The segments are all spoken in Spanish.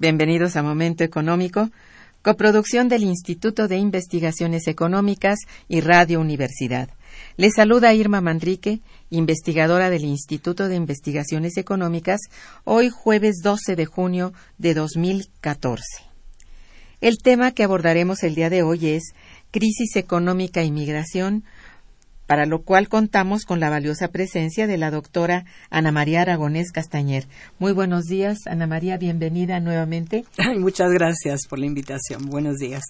Bienvenidos a Momento Económico, coproducción del Instituto de Investigaciones Económicas y Radio Universidad. Les saluda Irma Manrique, investigadora del Instituto de Investigaciones Económicas, hoy jueves 12 de junio de 2014. El tema que abordaremos el día de hoy es Crisis económica y migración, para lo cual contamos con la valiosa presencia de la doctora Ana María Aragonés Castañer. Muy buenos días, Ana María, bienvenida nuevamente. muchas gracias por la invitación. Buenos días.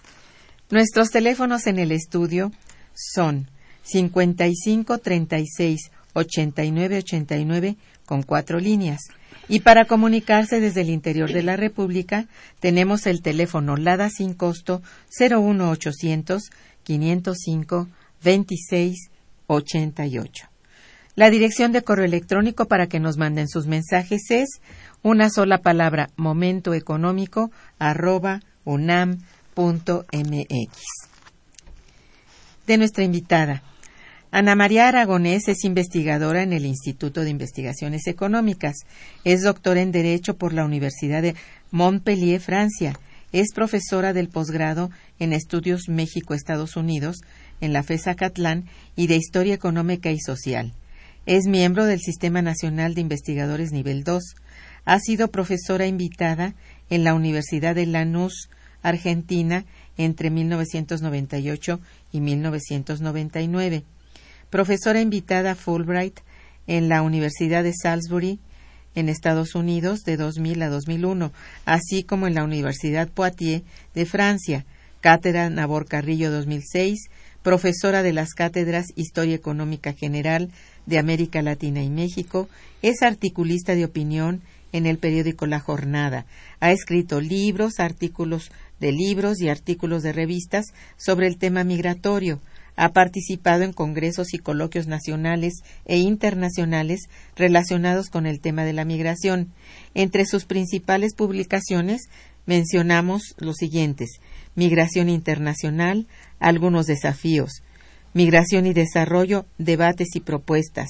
Nuestros teléfonos en el estudio son 55 36 89 89 con cuatro líneas. Y para comunicarse desde el interior de la República, tenemos el teléfono LADA sin costo 01800 505 26 88. La dirección de correo electrónico para que nos manden sus mensajes es una sola palabra momentoeconómico arroba unam.mx. De nuestra invitada. Ana María Aragonés es investigadora en el Instituto de Investigaciones Económicas. Es doctora en Derecho por la Universidad de Montpellier, Francia. Es profesora del posgrado en Estudios México-Estados Unidos en la FESA Catlán y de Historia Económica y Social. Es miembro del Sistema Nacional de Investigadores Nivel 2. Ha sido profesora invitada en la Universidad de Lanús, Argentina, entre 1998 y 1999. Profesora invitada Fulbright en la Universidad de Salisbury, en Estados Unidos, de 2000 a 2001, así como en la Universidad Poitiers de Francia, Cátedra Nabor Carrillo 2006, profesora de las cátedras Historia Económica General de América Latina y México, es articulista de opinión en el periódico La Jornada. Ha escrito libros, artículos de libros y artículos de revistas sobre el tema migratorio. Ha participado en congresos y coloquios nacionales e internacionales relacionados con el tema de la migración. Entre sus principales publicaciones mencionamos los siguientes Migración Internacional, algunos desafíos, Migración y Desarrollo, debates y propuestas,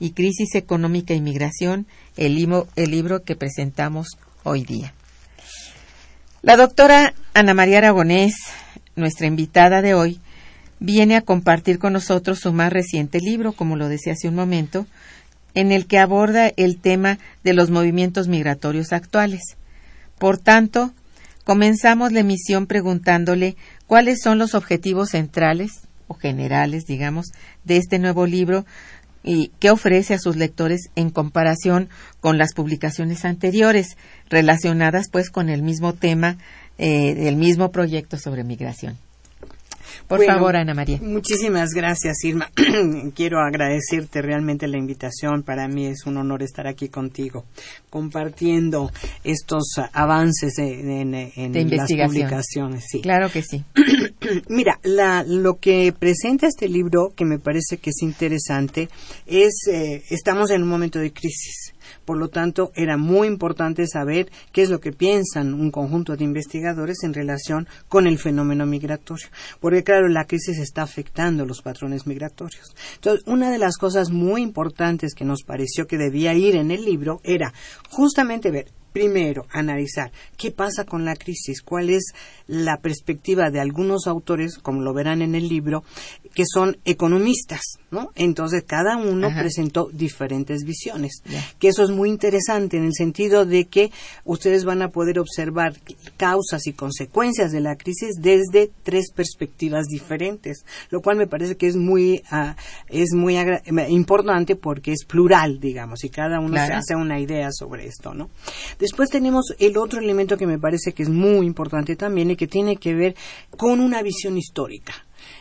y Crisis Económica y Migración, el, libro que presentamos hoy día. La doctora Ana María Aragonés, nuestra invitada de hoy, viene a compartir con nosotros su más reciente libro, como lo decía hace un momento, en el que aborda el tema de los movimientos migratorios actuales. Por tanto, comenzamos la emisión preguntándole cuáles son los objetivos centrales o generales, digamos, de este nuevo libro y qué ofrece a sus lectores en comparación con las publicaciones anteriores relacionadas pues con el mismo tema eh, del mismo proyecto sobre migración. Por favor, Ana María. Muchísimas gracias, Irma. Quiero agradecerte realmente la invitación. Para mí es un honor estar aquí contigo, compartiendo estos avances en, las publicaciones. Sí. Claro que sí. Mira, lo que presenta este libro, que me parece que es interesante, es eh, estamos en un momento de crisis por lo tanto, era muy importante saber qué es lo que piensan un conjunto de investigadores en relación con el fenómeno migratorio. Porque, claro, la crisis está afectando los patrones migratorios. Entonces, una de las cosas muy importantes que nos pareció que debía ir en el libro era justamente ver Primero, analizar qué pasa con la crisis, cuál es la perspectiva de algunos autores, como lo verán en el libro, que son economistas, ¿no? Entonces, cada uno presentó diferentes visiones, que eso es muy interesante en el sentido de que ustedes van a poder observar causas y consecuencias de la crisis desde tres perspectivas diferentes, lo cual me parece que es muy, uh, es muy importante porque es plural, digamos, y cada uno se hace una idea sobre esto, ¿no? Después tenemos el otro elemento que me parece que es muy importante también y que tiene que ver con una visión histórica.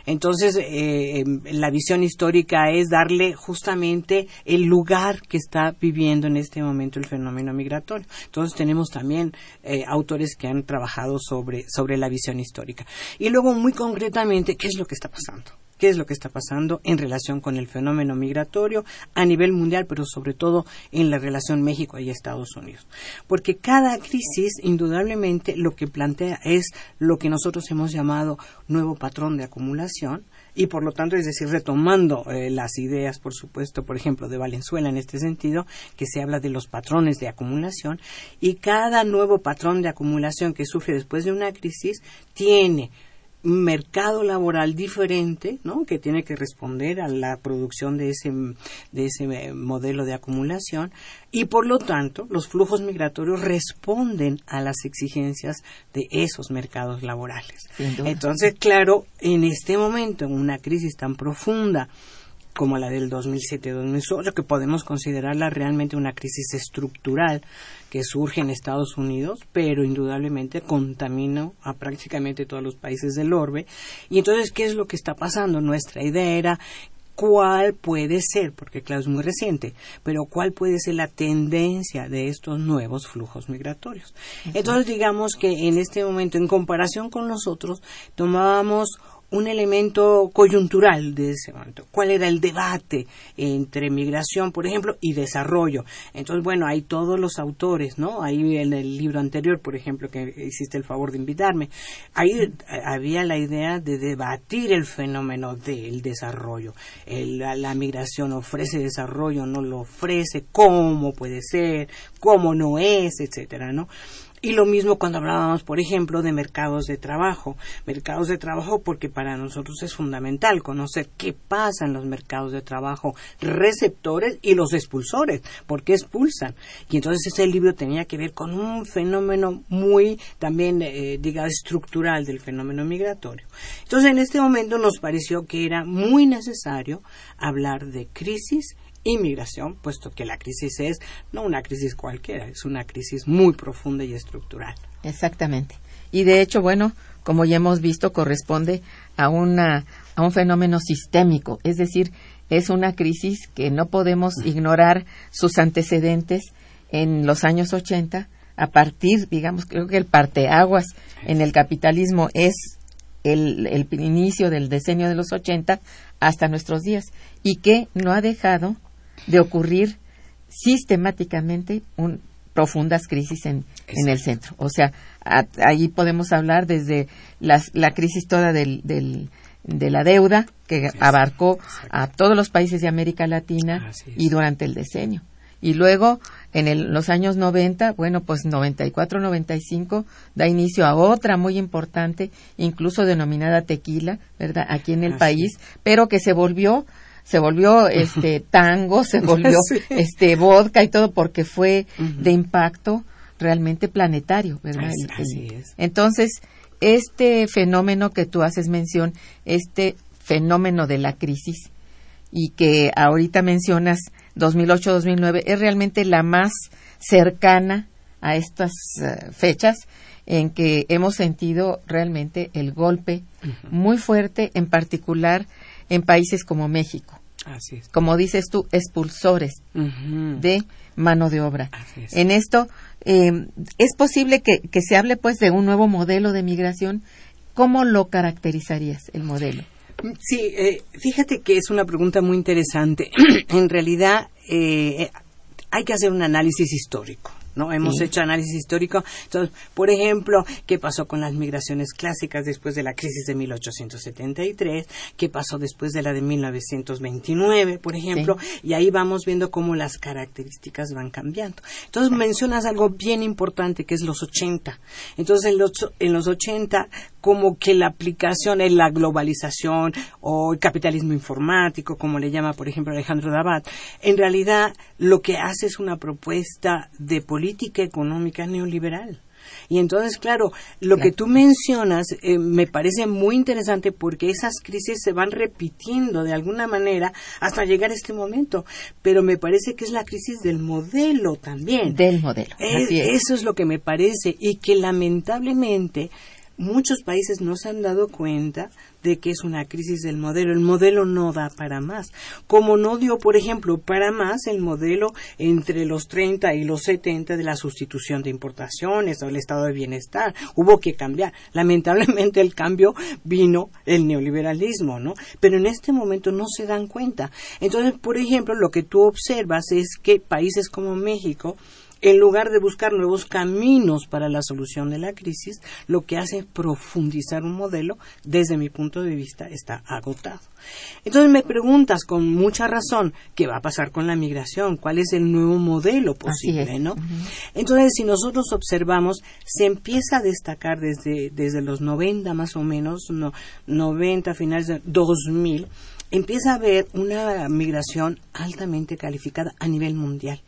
Entonces, eh, em, la visión histórica es darle justamente el lugar que está viviendo en este momento el fenómeno migratorio. Entonces, tenemos también eh, autores que han trabajado sobre, sobre la visión histórica. Y luego, muy concretamente, ¿qué es lo que está pasando? Qué es lo que está pasando en relación con el fenómeno migratorio a nivel mundial, pero sobre todo en la relación México y Estados Unidos. Porque cada crisis, indudablemente, lo que plantea es lo que nosotros hemos llamado nuevo patrón de acumulación, y por lo tanto, es decir, retomando eh, las ideas, por supuesto, por ejemplo, de Valenzuela en este sentido, que se habla de los patrones de acumulación, y cada nuevo patrón de acumulación que sufre después de una crisis tiene mercado laboral diferente, ¿no? que tiene que responder a la producción de ese, de ese eh, modelo de acumulación y por lo tanto los flujos migratorios responden a las exigencias de esos mercados laborales. Entonces, claro, en este momento, en una crisis tan profunda, como la del 2007-2008, que podemos considerarla realmente una crisis estructural que surge en Estados Unidos, pero indudablemente contamina a prácticamente todos los países del orbe. Y entonces, ¿qué es lo que está pasando? Nuestra idea era cuál puede ser, porque claro, es muy reciente, pero cuál puede ser la tendencia de estos nuevos flujos migratorios. Entonces, digamos que en este momento, en comparación con nosotros, tomábamos un elemento coyuntural de ese momento. ¿Cuál era el debate entre migración, por ejemplo, y desarrollo? Entonces, bueno, hay todos los autores, ¿no? Ahí en el libro anterior, por ejemplo, que hiciste el favor de invitarme, ahí había la idea de debatir el fenómeno del desarrollo. la, la migración ofrece desarrollo, no lo ofrece, cómo puede ser, cómo no es, etcétera, ¿no? Y lo mismo cuando hablábamos, por ejemplo, de mercados de trabajo. Mercados de trabajo porque para nosotros es fundamental conocer qué pasa en los mercados de trabajo, receptores y los expulsores, porque expulsan. Y entonces ese libro tenía que ver con un fenómeno muy también, eh, digamos, estructural del fenómeno migratorio. Entonces en este momento nos pareció que era muy necesario hablar de crisis inmigración, puesto que la crisis es no una crisis cualquiera, es una crisis muy profunda y estructural. Exactamente. Y de hecho, bueno, como ya hemos visto, corresponde a, una, a un fenómeno sistémico, es decir, es una crisis que no podemos ignorar sus antecedentes en los años 80, a partir, digamos, creo que el parteaguas en el capitalismo es el, el inicio del decenio de los 80 hasta nuestros días y que no ha dejado de ocurrir sistemáticamente un, profundas crisis en, en, el centro. O sea, ahí podemos hablar desde la crisis toda del, del, de la deuda que abarcó a todos los países de América Latina y durante el decenio. Y luego, en el, los años 90, bueno, pues 94-95 da inicio a otra muy importante, incluso denominada tequila, ¿verdad? Aquí en el país, pero que se volvió se volvió este tango, se volvió este vodka y todo porque fue de impacto realmente planetario, ¿verdad? Entonces, este fenómeno que tú haces mención, este fenómeno de la crisis y que ahorita mencionas 2008-2009 es realmente la más cercana a estas eh, fechas en que hemos sentido realmente el golpe muy fuerte, en particular en países como México. Así es. Como dices tú, expulsores de mano de obra. En esto, eh, es posible que, que, se hable pues de un nuevo modelo de migración. ¿Cómo lo caracterizarías el modelo? Sí, eh, fíjate que es una pregunta muy interesante. en realidad, eh, hay que hacer un análisis histórico. ¿No? Hemos hecho análisis histórico. Entonces, por ejemplo, ¿qué pasó con las migraciones clásicas después de la crisis de 1873? ¿Qué pasó después de la de 1929, por ejemplo? Y ahí vamos viendo cómo las características van cambiando. Entonces, mencionas algo bien importante que es los 80. Entonces, en los, en los 80, como que la aplicación es la globalización o el capitalismo informático, como le llama, por ejemplo, Alejandro Dabat, en realidad lo que hace es una propuesta de política económica neoliberal. Y entonces, claro, lo que tú mencionas eh, me parece muy interesante porque esas crisis se van repitiendo de alguna manera hasta llegar a este momento. Pero me parece que es la crisis del modelo también. Del modelo. Eso es lo que me parece y que lamentablemente muchos países no se han dado cuenta de que es una crisis del modelo. El modelo no da para más. Como no dio, por ejemplo, para más el modelo entre los 30 y los 70 de la sustitución de importaciones o el estado de bienestar. Hubo que cambiar. Lamentablemente el cambio vino el neoliberalismo, ¿no? Pero en este momento no se dan cuenta. Entonces, por ejemplo, lo que tú observas es que países como México en lugar de buscar nuevos caminos para la solución de la crisis, lo que hace es profundizar un modelo, desde mi punto de vista, está agotado. Entonces me preguntas con mucha razón qué va a pasar con la migración, cuál es el nuevo modelo posible, ¿no? Entonces, si nosotros observamos, se empieza a destacar desde, desde los 90 más o menos, no, 90, finales de 2000, empieza a haber una migración altamente calificada a nivel mundial.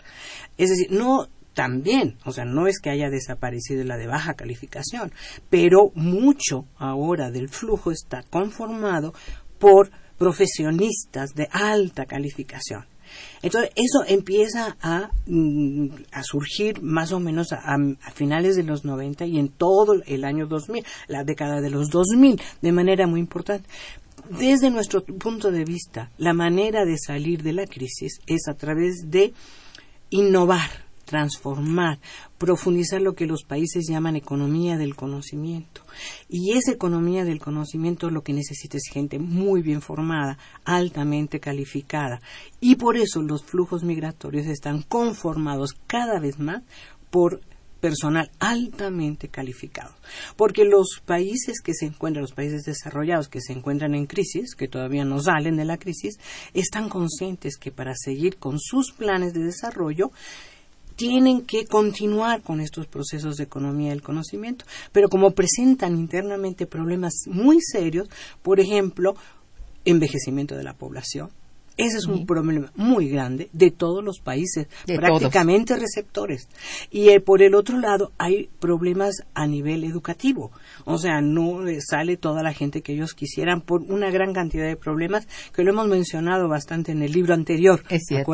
Es decir, no también, o sea, no es que haya desaparecido la de baja calificación, pero mucho ahora del flujo está conformado por profesionistas de alta calificación. Entonces, eso empieza a, mm, surgir más o menos a, finales de los 90 y en todo el año 2000, la década de los 2000, de manera muy importante. Desde nuestro punto de vista, la manera de salir de la crisis es a través de innovar, transformar, profundizar lo que los países llaman economía del conocimiento. Y esa economía del conocimiento lo que necesita es gente muy bien formada, altamente calificada. Y por eso los flujos migratorios están conformados cada vez más por personal altamente calificado. Porque los países que se encuentran, los países desarrollados que se encuentran en crisis, que todavía no salen de la crisis, están conscientes que para seguir con sus planes de desarrollo tienen que continuar con estos procesos de economía del conocimiento, pero como presentan internamente problemas muy serios, por ejemplo, envejecimiento de la población, ese es un problema muy grande de todos los países, prácticamente receptores. Y eh, por el otro lado hay problemas a nivel educativo. O sea, no eh, sale toda la gente que ellos quisieran por una gran cantidad de problemas que lo hemos mencionado bastante en el libro anterior. Es cierto.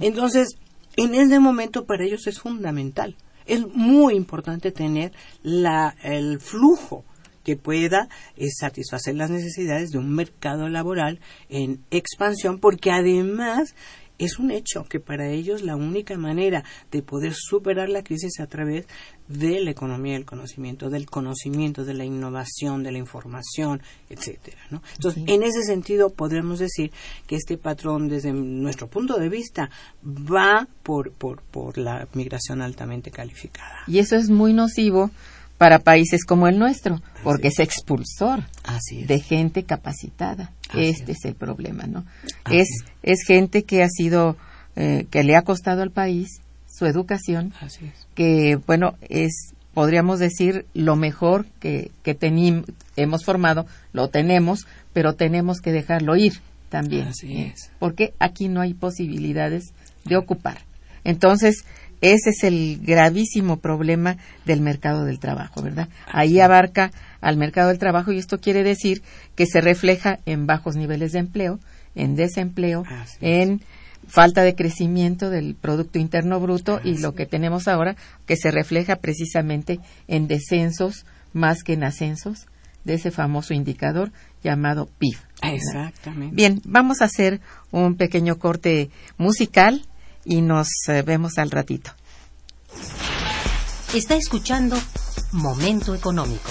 Entonces, en este momento para ellos es fundamental. Es muy importante tener la, el flujo que pueda eh, satisfacer las necesidades de un mercado laboral en expansión, porque además es un hecho que para ellos la única manera de poder superar la crisis es a través de la economía del conocimiento, del conocimiento, de la innovación, de la información, etcétera. Entonces, en ese sentido, podríamos decir que este patrón, desde nuestro punto de vista, va por, por, por la migración altamente calificada. Y eso es muy nocivo para países como el nuestro, porque es. expulsor de gente capacitada. este es. el problema, ¿no? Es, es gente que ha sido, eh, que le ha costado al país su educación, que, bueno, es, podríamos decir, lo mejor que, que hemos formado, lo tenemos, pero tenemos que dejarlo ir también. ¿eh? Porque aquí no hay posibilidades de ocupar. Entonces, ese es el gravísimo problema del mercado del trabajo, ¿verdad? Ahí abarca al mercado del trabajo y esto quiere decir que se refleja en bajos niveles de empleo, en desempleo, en falta de crecimiento del Producto Interno Bruto y lo que tenemos ahora que se refleja precisamente en descensos más que en ascensos de ese famoso indicador llamado PIB. Exactamente. Bien, vamos a hacer un pequeño corte musical y nos eh, vemos al ratito. Está escuchando Momento Económico.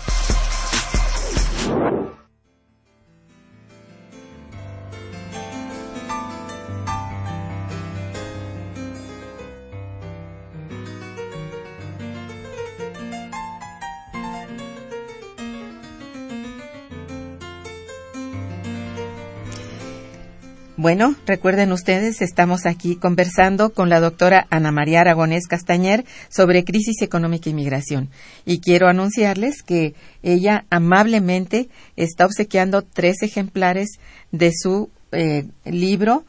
Bueno, recuerden ustedes, estamos aquí conversando con la doctora Ana María Aragonés Castañer sobre crisis económica y migración. Y quiero anunciarles que ella amablemente está obsequiando tres ejemplares de su eh, libro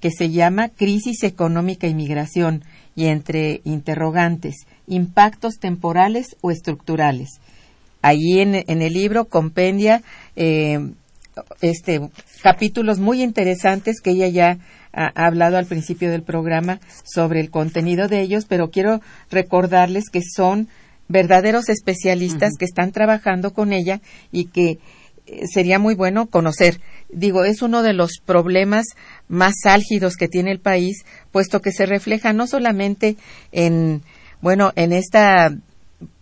que se llama Crisis Económica y Migración y entre interrogantes, impactos temporales o estructurales. Allí en, el libro compendia eh, este, capítulos muy interesantes que ella ya ha, hablado al principio del programa sobre el contenido de ellos, pero quiero recordarles que son verdaderos especialistas que están trabajando con ella y que eh, sería muy bueno conocer. Digo, es uno de los problemas más álgidos que tiene el país, puesto que se refleja no solamente en, bueno, en esta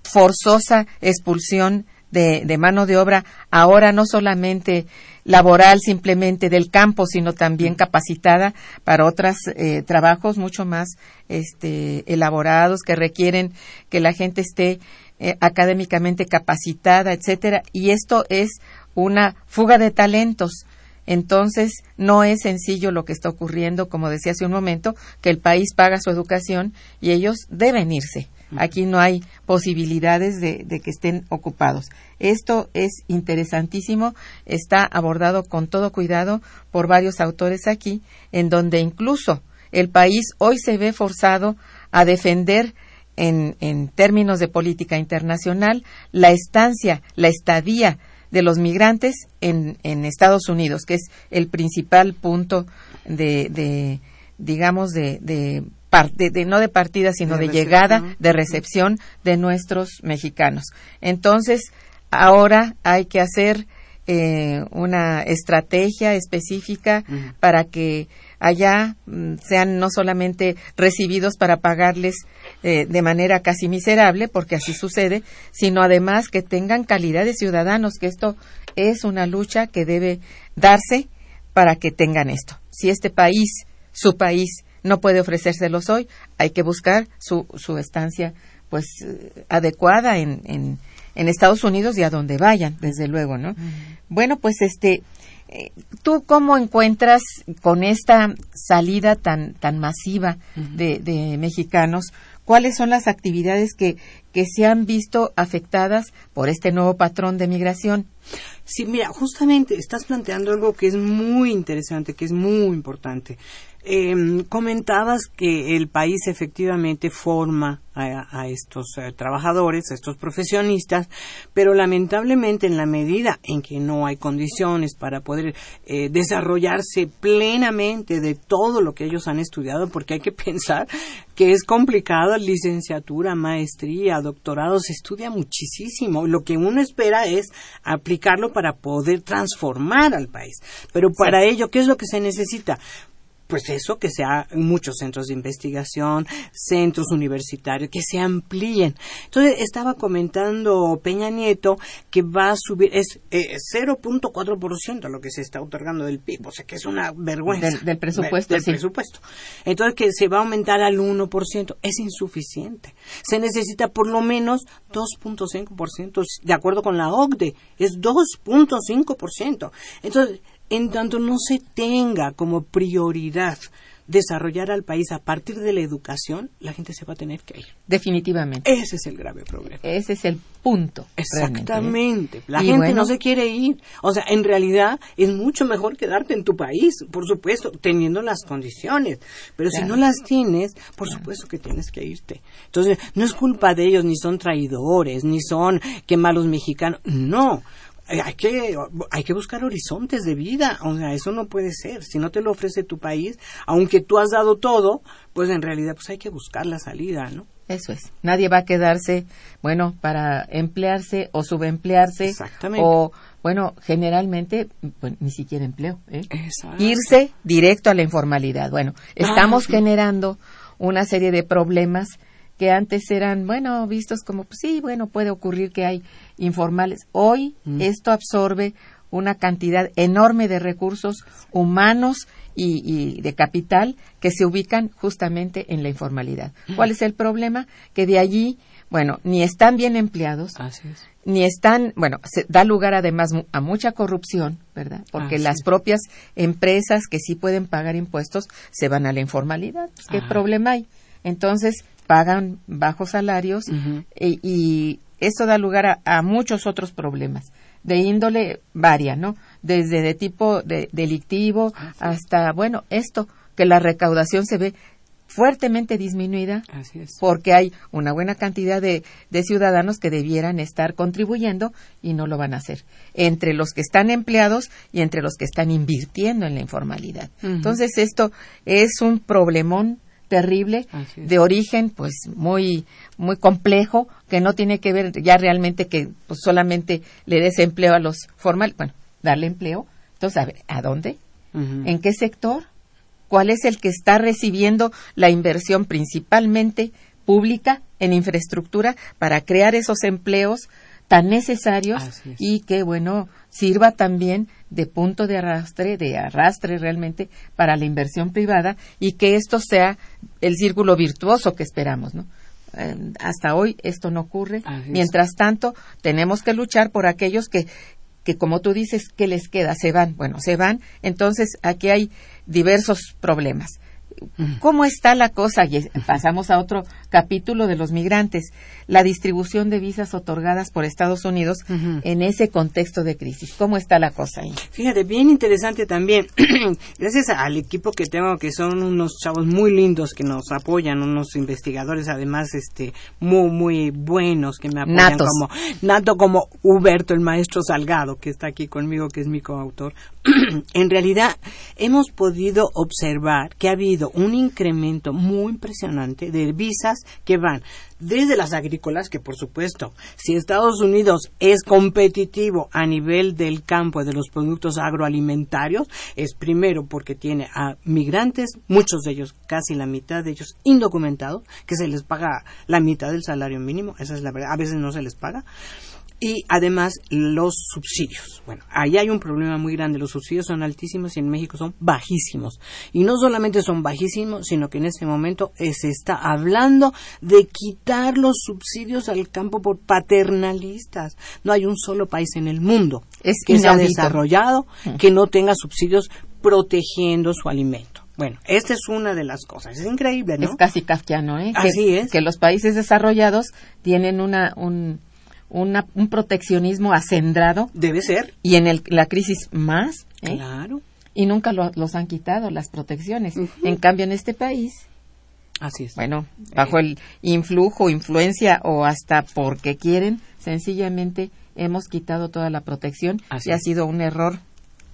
forzosa expulsión de, de mano de obra, ahora no solamente laboral simplemente del campo, sino también capacitada para otros eh, trabajos mucho más este, elaborados que requieren que la gente esté eh, académicamente capacitada, etcétera. Y esto es una fuga de talentos. Entonces, no es sencillo lo que está ocurriendo, como decía hace un momento, que el país paga su educación y ellos deben irse. Aquí no hay posibilidades de, que estén ocupados. Esto es interesantísimo, está abordado con todo cuidado por varios autores aquí, en donde incluso el país hoy se ve forzado a defender en, en términos de política internacional la estancia, la estadía de los migrantes en, en Estados Unidos, que es el principal punto de, de digamos, de, de de, no de partida, sino de, llegada, de recepción de nuestros mexicanos. Entonces, ahora hay que hacer eh, una estrategia específica para que allá mm, sean no solamente recibidos para pagarles eh, de manera casi miserable, porque así sucede, sino además que tengan calidad de ciudadanos, que esto es una lucha que debe darse para que tengan esto. Si este país, su país, no puede ofrecérselos hoy, hay que buscar su, su estancia pues eh, adecuada en, en, en, Estados Unidos y a donde vayan, desde luego, ¿no? Bueno, pues este, ¿tú cómo encuentras con esta salida tan, tan masiva de, de mexicanos? ¿Cuáles son las actividades que, que se han visto afectadas por este nuevo patrón de migración? Sí, mira, justamente estás planteando algo que es muy interesante, que es muy importante. Eh, comentabas que el país efectivamente forma a, estos eh, trabajadores, a estos profesionistas, pero lamentablemente en la medida en que no hay condiciones para poder eh, desarrollarse plenamente de todo lo que ellos han estudiado, porque hay que pensar que es complicado, licenciatura, maestría, doctorado, se estudia muchísimo. Lo que uno espera es aplicarlo para poder transformar al país. Pero para ello, ¿qué es lo que se necesita? Pues eso, que sea muchos centros de investigación, centros universitarios, que se amplíen. Entonces, estaba comentando Peña Nieto que va a subir, es eh, 0.4% lo que se está otorgando del PIB, o sea que es una vergüenza. Del, presupuesto, del presupuesto. Entonces, que se va a aumentar al 1%, es insuficiente. Se necesita por lo menos 2.5%, de acuerdo con la OCDE, es 2.5%. Entonces, en tanto no se tenga como prioridad desarrollar al país a partir de la educación, la gente se va a tener que ir. Definitivamente. Ese es el grave problema. Ese es el punto. ¿eh? Exactamente. La gente no se quiere ir. O sea, en realidad es mucho mejor quedarte en tu país, por supuesto, teniendo las condiciones. Pero si no las tienes, por supuesto que tienes que irte. Entonces, no es culpa de ellos, ni son traidores, ni son que malos mexicanos. No hay que, hay que buscar horizontes de vida, o sea, eso no puede ser, si no te lo ofrece tu país, aunque tú has dado todo, pues en realidad pues hay que buscar la salida, ¿no? Eso es, nadie va a quedarse, bueno, para emplearse o subemplearse Exactamente. o, bueno, generalmente pues, ni siquiera empleo, ¿eh? Irse directo a la informalidad. Bueno, estamos generando una serie de problemas que antes eran, bueno, vistos como, pues sí, bueno, puede ocurrir que hay informales. Hoy mm. esto absorbe una cantidad enorme de recursos humanos y, de capital que se ubican justamente en la informalidad. ¿Cuál es el problema? Que de allí, bueno, ni están bien empleados, ni están, bueno, se da lugar además a mucha corrupción, ¿verdad? Porque las propias empresas que sí pueden pagar impuestos se van a la informalidad. ¿Qué problema hay? Entonces, pagan bajos salarios y, eso da lugar a, muchos otros problemas de índole varia, ¿no? Desde de tipo de, delictivo ah, hasta, bueno, esto, que la recaudación se ve fuertemente disminuida Así es. porque hay una buena cantidad de, de ciudadanos que debieran estar contribuyendo y no lo van a hacer, entre los que están empleados y entre los que están invirtiendo en la informalidad. Entonces, esto es un problemón terrible de origen pues muy muy complejo que no tiene que ver ya realmente que pues, solamente le des empleo a los formales. Bueno darle empleo. Entonces a ver a dónde en qué sector cuál es el que está recibiendo la inversión principalmente pública en infraestructura para crear esos empleos tan necesarios y que bueno sirva también de punto de arrastre de arrastre realmente para la inversión privada y que esto sea el círculo virtuoso que esperamos no Eh, hasta hoy esto no ocurre mientras tanto tenemos que luchar por aquellos que que como tú dices, ¿qué les queda? Se van. Bueno, se van. Entonces, aquí hay diversos problemas. ¿Cómo está la cosa? Y pasamos a otro capítulo de los migrantes. La distribución de visas otorgadas por Estados Unidos en ese contexto de crisis. ¿Cómo está la cosa ahí? Fíjate, bien interesante también. Gracias al equipo que tengo, que son unos chavos muy lindos que nos apoyan, unos investigadores además este muy muy buenos que me apoyan Natos. como nato como Huberto, el maestro Salgado, que está aquí conmigo, que es mi coautor. en realidad hemos podido observar que ha habido un incremento muy impresionante de visas que van desde las agrícolas, que por supuesto, si Estados Unidos es competitivo a nivel del campo de los productos agroalimentarios, es primero porque tiene a migrantes, muchos de ellos, casi la mitad de ellos indocumentados, que se les paga la mitad del salario mínimo, esa es la verdad, a veces no se les paga. Y además los subsidios. Bueno, ahí hay un problema muy grande. Los subsidios son altísimos y en México son bajísimos. Y no solamente son bajísimos, sino que en este momento eh, se está hablando de quitar los subsidios al campo por paternalistas. No hay un solo país en el mundo Es que se ha inaudito. desarrollado que no tenga subsidios protegiendo su alimento. Bueno, esta es una de las cosas. Es increíble, ¿no? Es casi kafkiano, ¿eh? Así que, es. Que los países desarrollados tienen una, un, una- un proteccionismo acendrado Debe ser. y en el- la crisis más, ¿eh? Claro. y nunca lo- los han quitado las protecciones. En cambio, en este país, Así es. bueno, bajo el influjo, influencia o hasta porque quieren, sencillamente hemos quitado toda la protección Así y ha sido un error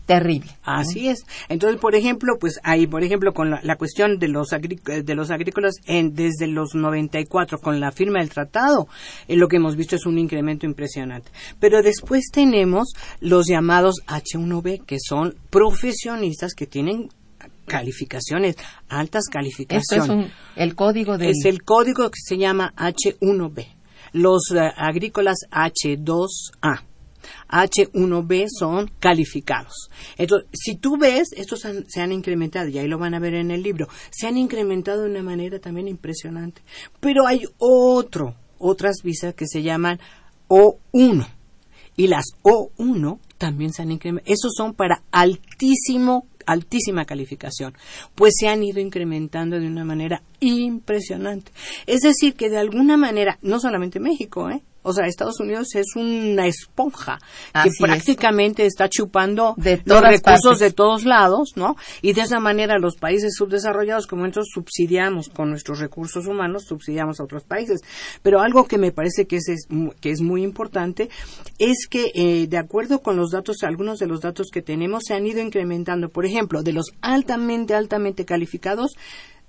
terrible. Así es. Entonces, por ejemplo, pues ahí, por ejemplo, con la, la cuestión de los, de los agrícolas en, desde los 94 con la firma del tratado, eh, lo que hemos visto es un incremento impresionante. Pero después tenemos los llamados H1B, que son profesionistas que tienen calificaciones, altas Esto calificaciones. es un, el código del... Es el código que se llama H1B. Los eh, agrícolas H2A. H1B son calificados. Entonces, si tú ves, estos se han incrementado, y ahí lo van a ver en el libro, se han incrementado de una manera también impresionante. Pero hay otro, otras visas que se llaman O1. Y las O1 también se han incrementado. Esos son para altísimo, altísima calificación. Pues se han ido incrementando de una manera impresionante. Es decir, que de alguna manera, no solamente México, ¿eh? O sea, Estados Unidos es una esponja Así que es. prácticamente está chupando De los recursos partes. de todos lados, ¿no? Y de esa manera los países subdesarrollados, como nosotros subsidiamos con nuestros recursos humanos, subsidiamos a otros países. Pero algo que me parece que es, es que es muy importante es que, eh, de acuerdo con los datos, algunos de los datos que tenemos se han ido incrementando. Por ejemplo, de los altamente, altamente calificados,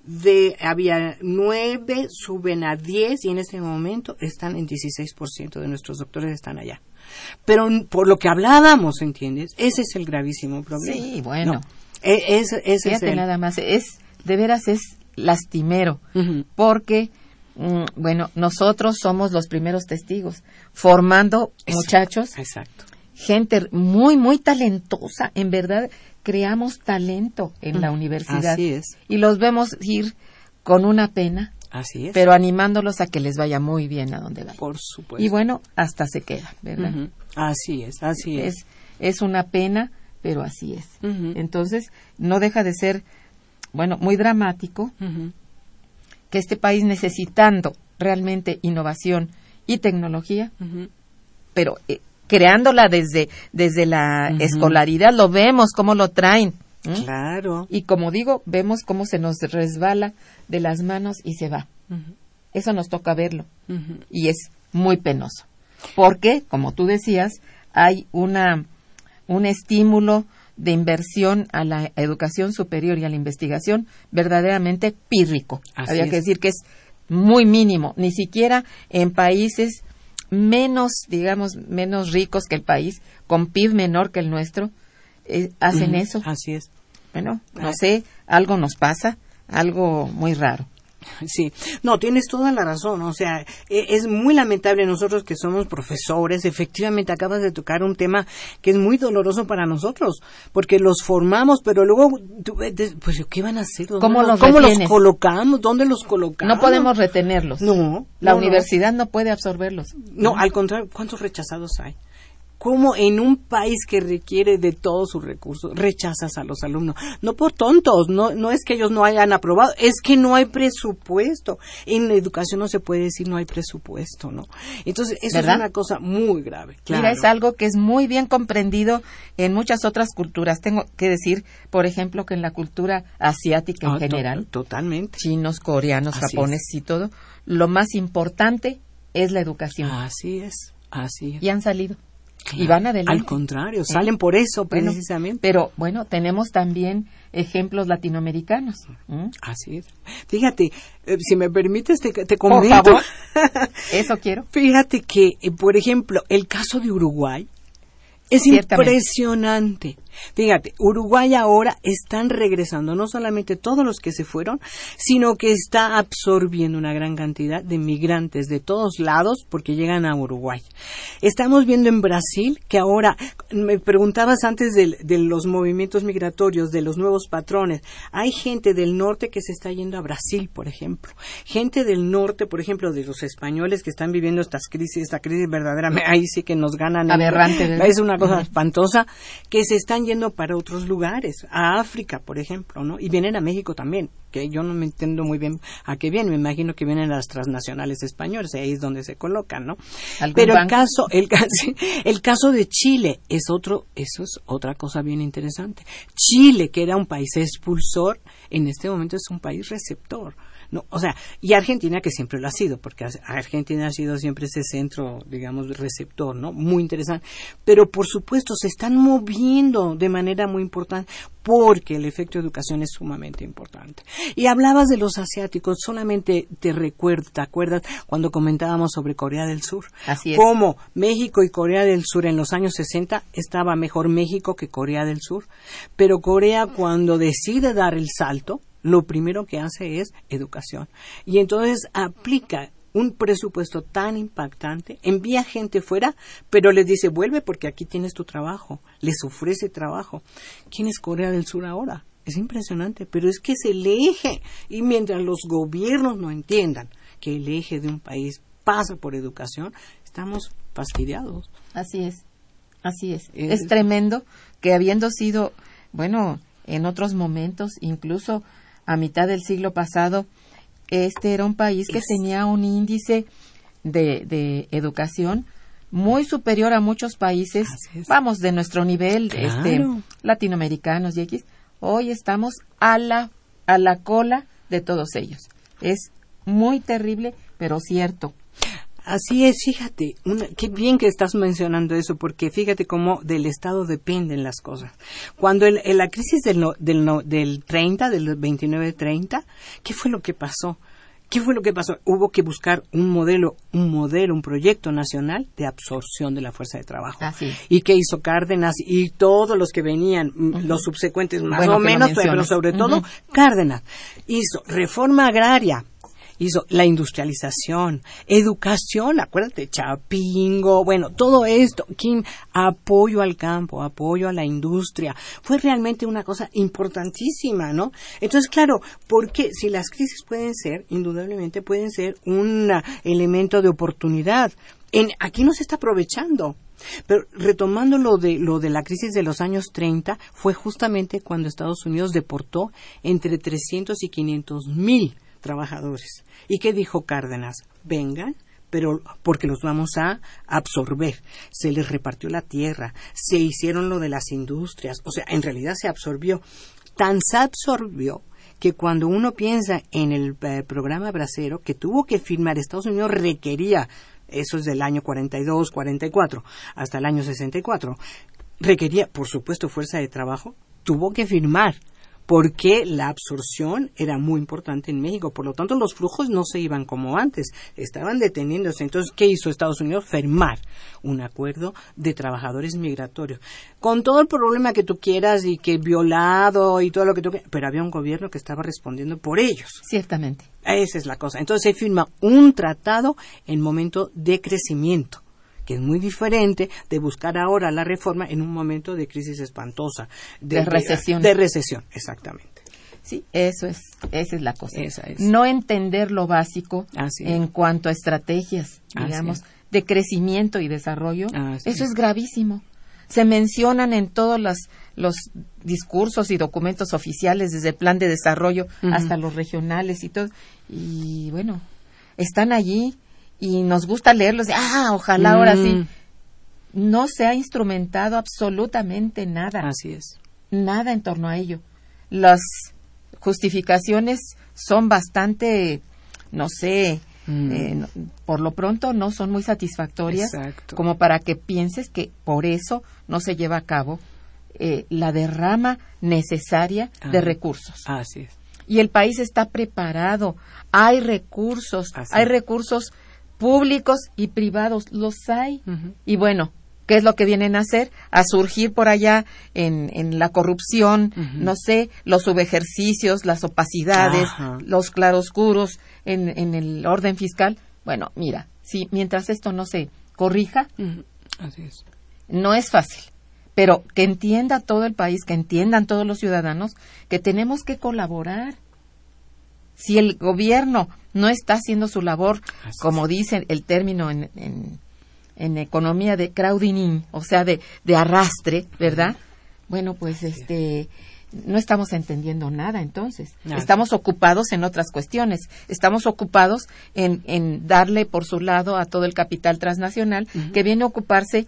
de había nueve, suben a diez y en este momento están en 16% de nuestros doctores están allá. Pero por lo que hablábamos, ¿entiendes? Ese es el gravísimo problema. Sí, bueno. No, e- ese es Fíjate el... nada más, es, de veras es lastimero, porque, mm, bueno, nosotros somos los primeros testigos, formando Exacto, muchachos, Exacto. gente muy, muy talentosa, en verdad, creamos talento en la universidad. así es. Y los vemos ir con una pena, Así es. pero animándolos a que les vaya muy bien a donde vayan. por supuesto. Y bueno, hasta se queda, ¿verdad? Así es, así es. es, es una pena, pero así es. Entonces, no deja de ser, bueno, muy dramático que este país necesitando realmente innovación y tecnología, pero eh, creándola desde, desde la escolaridad, lo vemos cómo lo traen, ¿Mm? Claro. Y como digo, vemos cómo se nos resbala de las manos y se va. Eso nos toca verlo. Y es muy penoso. Porque, como tú decías, hay una, un estímulo de inversión a la educación superior y a la investigación verdaderamente pírrico. Así Había es. que decir que es muy mínimo. Ni siquiera en países menos, digamos, menos ricos que el país, con PIB menor que el nuestro, eh, hacen eso. Así es. Bueno, no sé, algo nos pasa, algo muy raro. Sí, no, tienes toda la razón. O sea, e- es muy lamentable nosotros que somos profesores. Efectivamente, acabas de tocar un tema que es muy doloroso para nosotros, porque los formamos, pero luego, ves, pues, ¿qué van a hacer? ¿Dónde ¿Cómo los ¿Cómo los retienes? colocamos? ¿Dónde los colocamos? No podemos retenerlos. No, La no, no. universidad no puede absorberlos. No, al contrario, ¿cuántos rechazados hay? ¿Cómo en un país que requiere de todos sus recursos rechazas a los alumnos? No por tontos, no, no es que ellos no hayan aprobado, es que no hay presupuesto. En la educación no se puede decir no hay presupuesto, ¿no? Entonces, eso ¿Verdad? es una cosa muy grave. Mira, claro. es algo que es muy bien comprendido en muchas otras culturas. Tengo que decir, por ejemplo, que en la cultura asiática en Ah, to- general, Totalmente. chinos, coreanos, Así japoneses y todo, lo más importante es la educación. Así es, así es. Y han salido. Claro. Y van adelante. Al contrario, salen por eso, Bueno, precisamente. Pero bueno, tenemos también ejemplos latinoamericanos. Así es. Fíjate, eh, si me permites, te, te Por comento. favor. Eso quiero. Fíjate que, eh, por ejemplo, el caso de Uruguay es impresionante. Fíjate, Uruguay ahora están regresando no solamente todos los que se fueron, sino que está absorbiendo una gran cantidad de migrantes de todos lados porque llegan a Uruguay. Estamos viendo en Brasil que ahora, me preguntabas antes del- de, los movimientos migratorios, de los nuevos patrones, hay gente del norte que se está yendo a Brasil, por ejemplo. Gente del norte, por ejemplo, de los españoles que están viviendo estas crisis, esta crisis verdaderamente, ahí sí que nos ganan. Aberrante, ¿verdad? Es una cosa espantosa, que se están yendo para otros lugares, a África, por ejemplo, ¿no? Y vienen a México también, que yo no me entiendo muy bien a qué vienen, me imagino que vienen las transnacionales españolas, ahí es donde se colocan, ¿no? ¿Algún Pero el caso, el, el caso de Chile es otro, eso es otra cosa bien interesante. Chile, que era un país expulsor, en este momento es un país receptor. No, o sea, y Argentina que siempre lo ha sido, porque Argentina ha sido siempre ese centro, digamos, receptor, ¿no? Muy interesante. Pero por supuesto se están moviendo de manera muy importante porque el efecto de educación es sumamente importante. Y hablabas de los asiáticos, solamente te recuerdo, ¿te acuerdas cuando comentábamos sobre Corea del Sur? Así es. Cómo México y Corea del Sur en los años 60 estaba mejor México que Corea del Sur, pero Corea cuando decide dar el salto, lo primero que hace es educación. Y entonces aplica un presupuesto tan impactante, envía gente fuera, pero les dice, vuelve porque aquí tienes tu trabajo, les ofrece trabajo. ¿Quién es Corea del Sur ahora? Es impresionante, pero es que es el eje. Y mientras los gobiernos no entiendan que el eje de un país pasa por educación, estamos fastidiados. Así es, así es. Es- Es tremendo que habiendo sido, bueno, en otros momentos, incluso a mitad del siglo pasado, este era un país que Es- tenía un índice de, de educación muy superior a muchos países, vamos, de nuestro nivel, Claro. este, latinoamericanos y X. Hoy estamos a la, a la cola de todos ellos. Es muy terrible, pero cierto. Así es, fíjate, una- qué bien que estás mencionando eso, porque fíjate cómo del Estado dependen las cosas. Cuando el, en la crisis del, no- del, no- del 30, del 29-30, ¿qué fue lo que pasó? ¿Qué fue lo que pasó? Hubo que buscar un modelo, un modelo, un proyecto nacional de absorción de la fuerza de trabajo. ¿Y qué hizo Cárdenas? Y todos los que venían, los subsecuentes más Bueno o menos, pero sobre todo. Cárdenas. Hizo reforma agraria, hizo la industrialización, educación, acuérdate, Chapingo, bueno, todo esto, Kim, apoyo al campo, apoyo a la industria, fue realmente una cosa importantísima, ¿no? Entonces, claro, porque si las crisis pueden ser, indudablemente pueden ser un elemento de oportunidad. En, aquí no se está aprovechando. Pero retomando lo de, lo de la crisis de los años 30, fue justamente cuando Estados Unidos deportó entre 300 y 500 mil trabajadores. ¿Y qué dijo Cárdenas? Vengan, pero porque los vamos a absorber. Se les repartió la tierra, se hicieron lo de las industrias, o sea, en realidad se absorbió. Tan se absorbió que cuando uno piensa en el eh, programa bracero que tuvo que firmar, Estados Unidos requería, eso es del año 42, 44, hasta el año 64, requería, por supuesto, fuerza de trabajo, tuvo que firmar porque la absorción era muy importante en México. Por lo tanto, los flujos no se iban como antes, estaban deteniéndose. Entonces, ¿qué hizo Estados Unidos? Firmar un acuerdo de trabajadores migratorios. Con todo el problema que tú quieras y que violado y todo lo que tú quieras, pero había un gobierno que estaba respondiendo por ellos. Ciertamente. Esa es la cosa. Entonces se firma un tratado en momento de crecimiento que es muy diferente de buscar ahora la reforma en un momento de crisis espantosa. De, recesión. De recesión, exactamente. Sí, eso es, esa es la cosa. No entender lo básico en cuanto a estrategias, digamos, de crecimiento y desarrollo, eso es gravísimo. Se mencionan en todos los, los discursos y documentos oficiales, desde el plan de desarrollo hasta los regionales y todo. Y bueno, están allí y nos gusta leerlos, ah, ojalá ahora sí. Mm. No se ha instrumentado absolutamente nada. Así es. Nada en torno a ello. Las justificaciones son bastante, no sé, mm. eh, por lo pronto no son muy satisfactorias como para que pienses que por eso no se lleva a cabo eh, la derrama necesaria de recursos. Así es. Y el país está preparado, hay recursos, hay recursos públicos y privados, los hay. Y bueno, ¿qué es lo que vienen a hacer? A surgir por allá en, en la corrupción, no sé, los subejercicios, las opacidades, los claroscuros en, en el orden fiscal. Bueno, mira, si mientras esto no se corrija, no es fácil. Pero que entienda todo el país, que entiendan todos los ciudadanos que tenemos que colaborar. Si el gobierno no está haciendo su labor, como dice el término en, en, economía de crowding o sea, de, de arrastre, ¿verdad? Bueno, pues este no estamos entendiendo nada entonces. Estamos ocupados en otras cuestiones. Estamos ocupados en, en, darle por su lado a todo el capital transnacional que viene a ocuparse,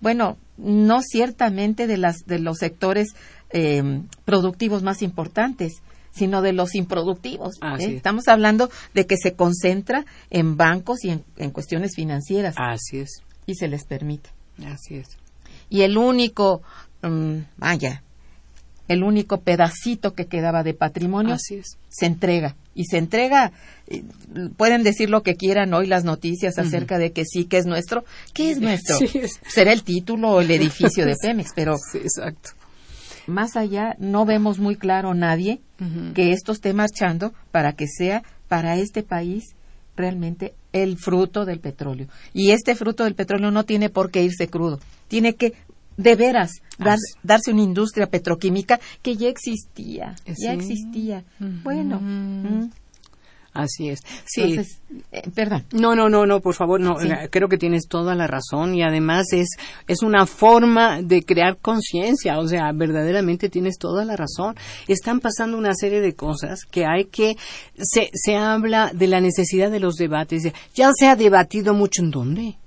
bueno, no ciertamente de, las, de los sectores eh, productivos más importantes, sino de los improductivos. ¿eh? Estamos hablando de que se concentra en bancos y en, cuestiones financieras. Así es. Y se les permite. Así es. Y el único, mm, vaya, el único pedacito que quedaba de patrimonio se entrega. Y se entrega, pueden decir lo que quieran hoy las noticias acerca de que sí, que es nuestro. ¿Qué es nuestro? Será el título o el edificio de Pemex, pero sí, exacto más allá no vemos muy claro nadie que esto esté marchando para que sea para este país realmente el fruto del petróleo. Y este fruto del petróleo no tiene por qué irse crudo, tiene que de veras darse una industria petroquímica que ya existía, ya existía. Bueno, Así es. Sí. Eh, perdón. No, no, no, no, por favor, no. Creo que tienes toda la razón y además es, es una forma de crear conciencia. O sea, verdaderamente tienes toda la razón. Están pasando una serie de cosas que hay que, se, se habla de la necesidad de los debates. Ya se ha debatido mucho en dónde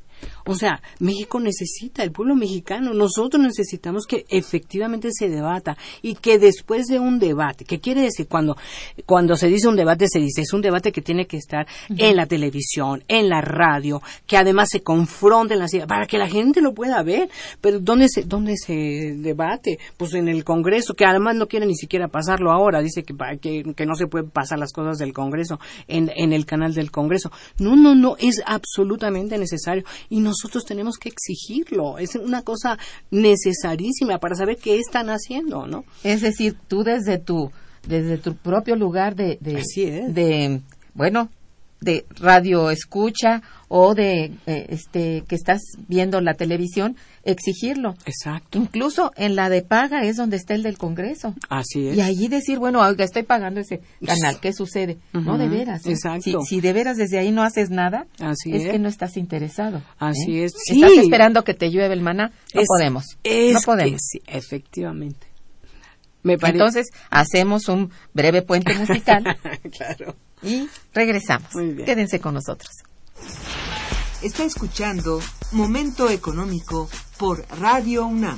o sea, México necesita, el pueblo mexicano, nosotros necesitamos que efectivamente se debata y que después de un debate, ¿qué quiere decir cuando, cuando se dice un debate, se dice, es un debate que tiene que estar en la televisión, en la radio, que además se confronten las ideas, para que la gente lo pueda ver. Pero ¿dónde se, dónde se debate? Pues en el Congreso, que además no quiere ni siquiera pasarlo ahora, dice que, que, que no se puede pasar las cosas del Congreso en, en el canal del Congreso. No, no, no, es absolutamente necesario y nosotros tenemos que exigirlo. Es una cosa necesarísima para saber qué están haciendo, ¿no? Es decir, tú desde tu desde tu propio lugar de de, de bueno, de radio escucha o de eh, este que estás viendo la televisión exigirlo. Exacto. Incluso en la de paga es donde está el del Congreso. Así es. Y allí decir, bueno, oiga, estoy pagando ese canal, ¿qué sucede? No, de veras. ¿eh? Exacto. Si, de veras desde ahí no haces nada, Así es, que no estás interesado. Así ¿eh? es. Estás esperando que te llueve el maná. No podemos. no podemos. sí, efectivamente. Me Entonces, hacemos un breve puente musical. claro. Y regresamos. Quédense con nosotros. Está escuchando Momento Económico por Radio UNAM.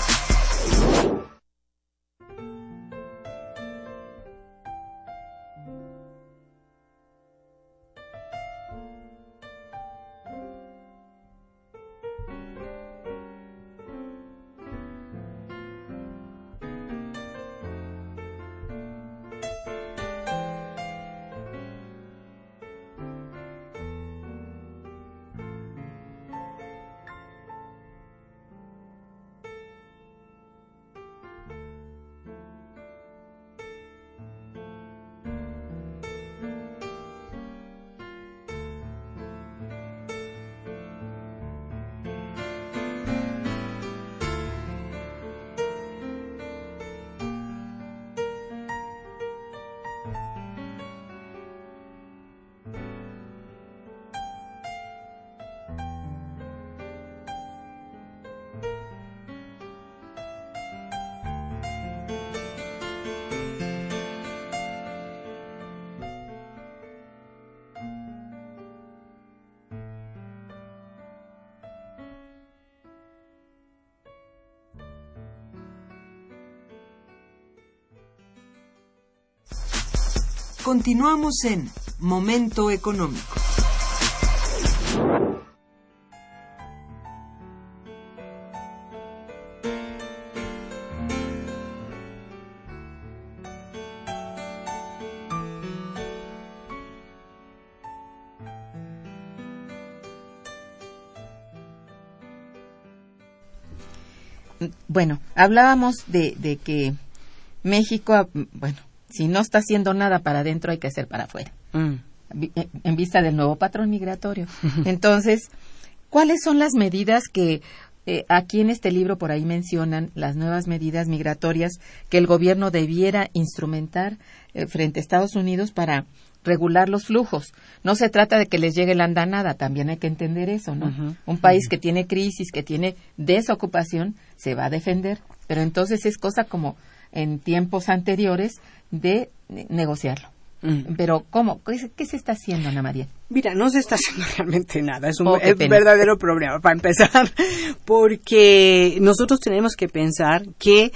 Continuamos en Momento Económico. Bueno, hablábamos de, de que México, bueno, si no está haciendo nada para adentro, hay que hacer para afuera, Mm. eh, en vista del nuevo patrón migratorio. Entonces, ¿cuáles son las medidas que eh, aquí en este libro por ahí mencionan las nuevas medidas migratorias que el gobierno debiera instrumentar eh, frente a Estados Unidos para regular los flujos? No se trata de que les llegue la andanada, también hay que entender eso, ¿no? Un país que tiene crisis, que tiene desocupación, se va a defender, pero entonces es cosa como en tiempos anteriores de negociarlo. Mm. Pero, ¿cómo? ¿Qué, se- qué se está haciendo, Ana María? Mira, no se está haciendo realmente nada. Es un Oh, es verdadero problema para empezar, porque nosotros tenemos que pensar que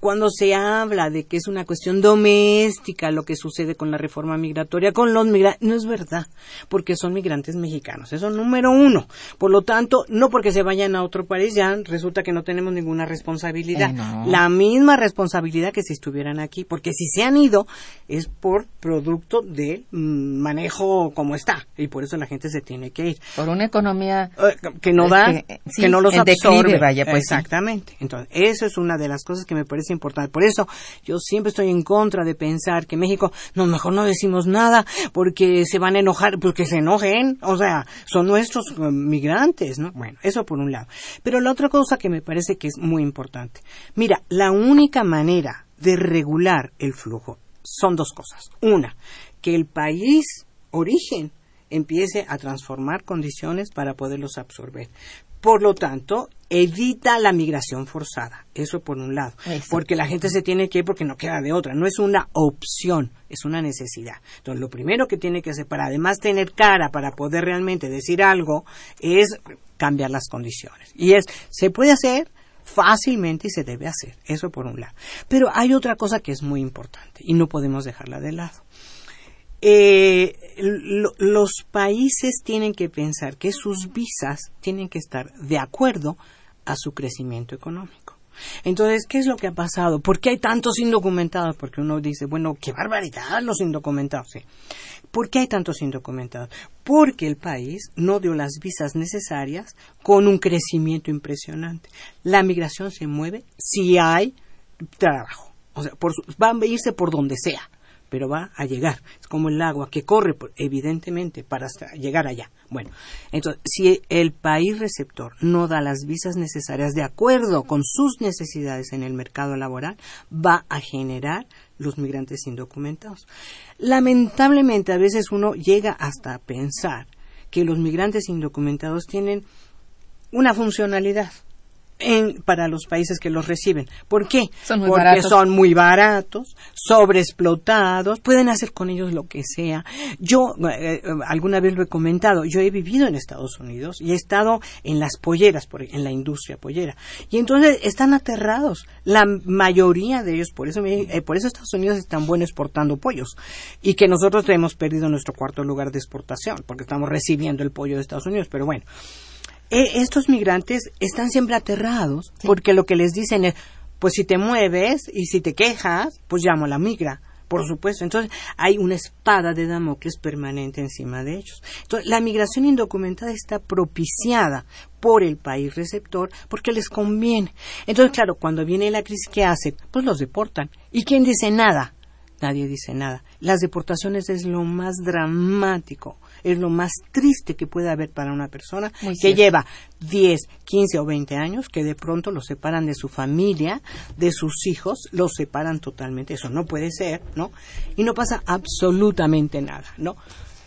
cuando se habla de que es una cuestión doméstica lo que sucede con la reforma migratoria, con los migrantes, no es verdad, porque son migrantes mexicanos. Eso número uno. Por lo tanto, no porque se vayan a otro país ya resulta que no tenemos ninguna responsabilidad. Eh, no. La misma responsabilidad que si estuvieran aquí, porque si se han ido es por producto del manejo como está y por eso la gente se tiene que ir. Por una economía Eh, que no da, que, que, eh, no los en declive, absorbe. vaya, pues, sí. Exactamente. Entonces, eso es una de las cosas que me parece importante. Por eso, yo siempre estoy en contra de pensar que México, no, mejor no decimos nada porque se van a enojar, pues que se enojen. O sea, son nuestros eh, migrantes, ¿no? Bueno, eso por un lado. Pero la otra cosa que me parece que es muy importante. Mira, la única manera de regular el flujo son dos cosas. Una, que el país origen empiece a transformar condiciones para poderlos absorber. Por lo tanto, evita la migración forzada. Eso por un lado. Porque la gente se tiene que ir porque no queda de otra. No es una opción, es una necesidad. Entonces, lo primero que tiene que hacer para además tener cara para poder realmente decir algo es cambiar las condiciones. Y es, se puede hacer fácilmente y se debe hacer. Eso por un lado. Pero hay otra cosa que es muy importante y no podemos dejarla de lado. Eh, lo- los países tienen que pensar que sus visas tienen que estar de acuerdo a su crecimiento económico. Entonces, ¿qué es lo que ha pasado? ¿Por qué hay tantos indocumentados? Porque uno dice, bueno, qué barbaridad los indocumentados. ¿Por qué hay tantos indocumentados? Porque el país no dio las visas necesarias con un crecimiento impresionante. La migración se mueve si hay trabajo. O sea, por su- va a irse por donde sea, pero va a llegar. Es como el agua que corre, evidentemente, para llegar allá. Bueno, entonces, si el país receptor no da las visas necesarias de acuerdo con sus necesidades en el mercado laboral, va a generar los migrantes indocumentados. Lamentablemente, a veces uno llega hasta pensar que los migrantes indocumentados tienen una funcionalidad en- para los países que los reciben. ¿Por qué? Son muy Porque baratos. son muy baratos, sobreexplotados, pueden hacer con ellos lo que sea. Yo eh, eh, alguna vez lo he comentado, yo he vivido en Estados Unidos y he estado en las polleras, por- en la industria pollera. Y entonces están aterrados. La mayoría de ellos, por eso, me- eh, por eso Estados Unidos es tan bueno exportando pollos. Y que nosotros hemos perdido nuestro cuarto lugar de exportación, porque estamos recibiendo el pollo de Estados Unidos. Pero bueno, estos migrantes están siempre aterrados porque lo que les dicen es, pues si te mueves y si te quejas, pues llamo a la migra. Por supuesto. Entonces, hay una espada de Damocles permanente encima de ellos. Entonces, la migración indocumentada está propiciada por el país receptor porque les conviene. Entonces, claro, cuando viene la crisis, ¿qué hacen? Pues los deportan. ¿Y quién dice nada? Nadie dice nada. Las deportaciones es lo más dramático, es lo más triste que puede haber para una persona Muy que cierto. lleva 10, 15 o 20 años, que de pronto los separan de su familia, de sus hijos, los separan totalmente. Eso no puede ser, ¿no? Y no pasa absolutamente nada, ¿no?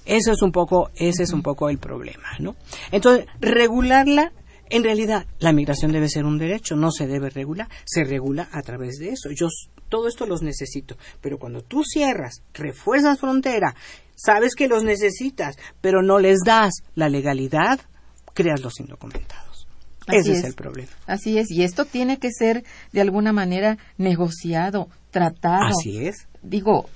Eso es un poco, ese es un poco el problema, ¿no? Entonces, regularla en realidad, la migración debe ser un derecho, no se debe regular, se regula a través de eso. Yo todo esto los necesito, pero cuando tú cierras, refuerzas frontera, sabes que los necesitas, pero no les das la legalidad, creas los indocumentados. Así Ese es. es. el problema. Así es, y esto tiene que ser de alguna manera negociado, tratado. Así es. Digo,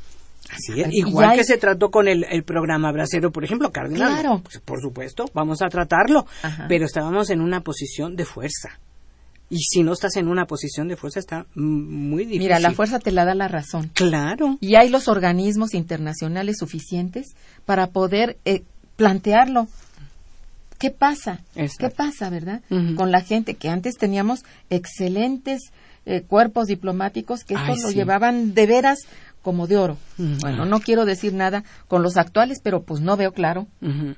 Así es. Y Igual hay- que se trató con el, el programa bracero, por ejemplo, Cardenal. Claro. Pues, por supuesto, vamos a tratarlo. Ajá. Pero estábamos en una posición de fuerza. Y si no estás en una posición de fuerza, está muy difícil. mira, la fuerza te la da la razón. Claro. Y hay los organismos internacionales suficientes para poder eh, plantearlo. ¿Qué pasa? Exacto. ¿Qué pasa, verdad? Con la gente que antes teníamos excelentes eh, cuerpos diplomáticos que esto Ay, lo sí. llevaban de veras como de oro. Bueno, no quiero decir nada con los actuales, pero pues no veo claro.